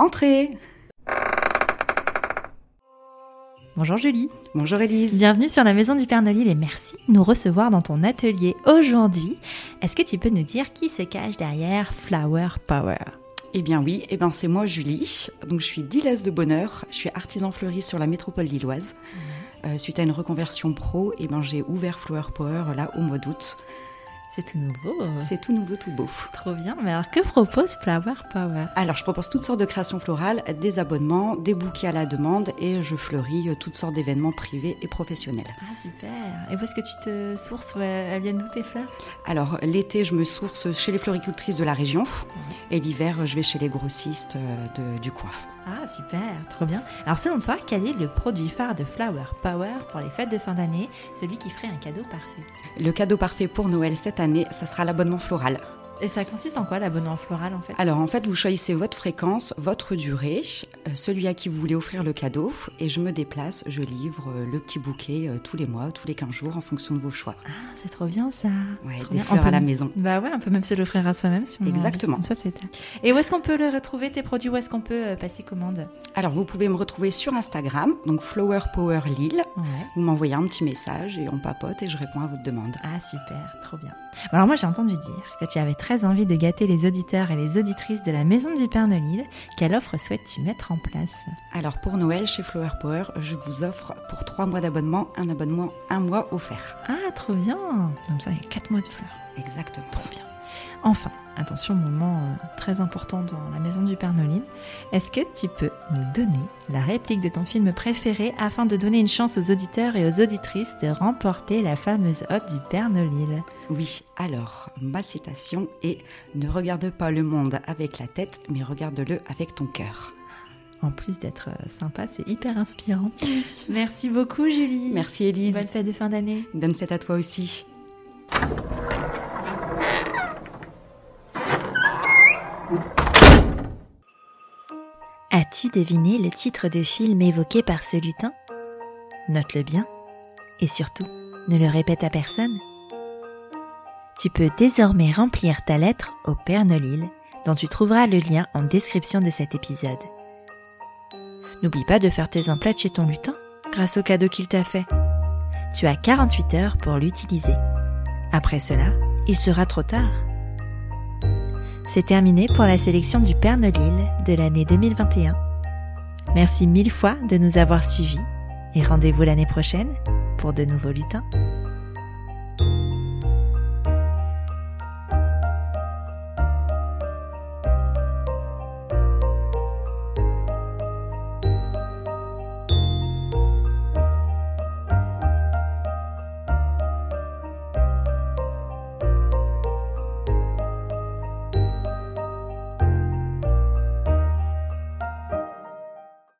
Entrez Bonjour Julie. Bonjour Elise. Bienvenue sur la maison du Père Nolil et merci de nous recevoir dans ton atelier aujourd'hui. Est-ce que tu peux nous dire qui se cache derrière Flower Power? Eh bien oui, eh ben c'est moi Julie. Donc je suis dealeuse de bonheur, je suis artisan fleuriste sur la métropole lilloise. Euh, suite à une reconversion pro, eh ben j'ai ouvert Flower Power là au mois d'août. C'est tout nouveau. C'est tout nouveau, tout beau. Trop bien. Mais alors, que propose Flower Power? Alors, je propose toutes sortes de créations florales, des abonnements, des bouquets à la demande et je fleuris euh, toutes sortes d'événements privés et professionnels. Ah, super. Et où est-ce que tu te sources? Elles viennent d'où tes fleurs? Alors, l'été, je me source chez les floricultrices de la région et l'hiver, je vais chez les grossistes euh, de, du coiffe. Ah, super, trop bien. Alors, selon toi, quel est le produit phare de Flower Power pour les fêtes de fin d'année, celui qui ferait un cadeau parfait Le cadeau parfait pour Noël cette année, ça sera l'abonnement floral. Et ça consiste en quoi l'abonnement floral en fait? Alors en fait, vous choisissez votre fréquence, votre durée, euh, celui à qui vous voulez offrir le cadeau, et je me déplace, je livre euh, le petit bouquet euh, tous les mois, tous les 15 jours en fonction de vos choix. Ah, c'est trop bien ça Ouais, C'est trop des bien. fleurs On à la peut- maison. Bah ouais, on peut même se l'offrir à soi-même si on. Exactement. Comme ça, c'est... Et où est-ce qu'on peut le retrouver tes produits? Où est-ce qu'on peut passer commande? Alors vous pouvez me retrouver sur Instagram, donc Flower Power Lille. Ouais. Vous m'envoyez un petit message et on papote et je réponds à votre demande. Ah super, trop bien. Alors moi j'ai entendu dire que tu avais très envie de gâter les auditeurs et les auditrices de la maison du Père Nolil. Quelle offre souhaites-tu mettre en place? Alors pour Noël chez Flower Power, je vous offre pour trois mois d'abonnement un abonnement un mois offert. Ah trop bien Comme ça il y a 4 mois de fleurs. Exactement. Trop bien. Enfin, attention, moment euh, très important dans la maison du Père Nolil. Est-ce que tu peux nous donner la réplique de ton film préféré afin de donner une chance aux auditeurs et aux auditrices de remporter la fameuse hotte du Père Nolil Oui, alors ma citation est Ne regarde pas le monde avec la tête, mais regarde-le avec ton cœur. En plus d'être euh, sympa, c'est hyper inspirant. Merci beaucoup Julie. Merci Elise. Bonne fête de fin d'année. Bonne fête à toi aussi. As-tu deviné le titre de film évoqué par ce lutin? Note-le bien et surtout, ne le répète à personne. Tu peux désormais remplir ta lettre au Père Nolil, dont tu trouveras le lien en description de cet épisode. N'oublie pas de faire tes emplettes chez ton lutin grâce au cadeau qu'il t'a fait. Tu as 48 heures pour l'utiliser. Après cela, il sera trop tard. C'est terminé pour la sélection du Père Nolil de l'année 2021. Merci mille fois de nous avoir suivis et rendez-vous l'année prochaine pour de nouveaux lutins.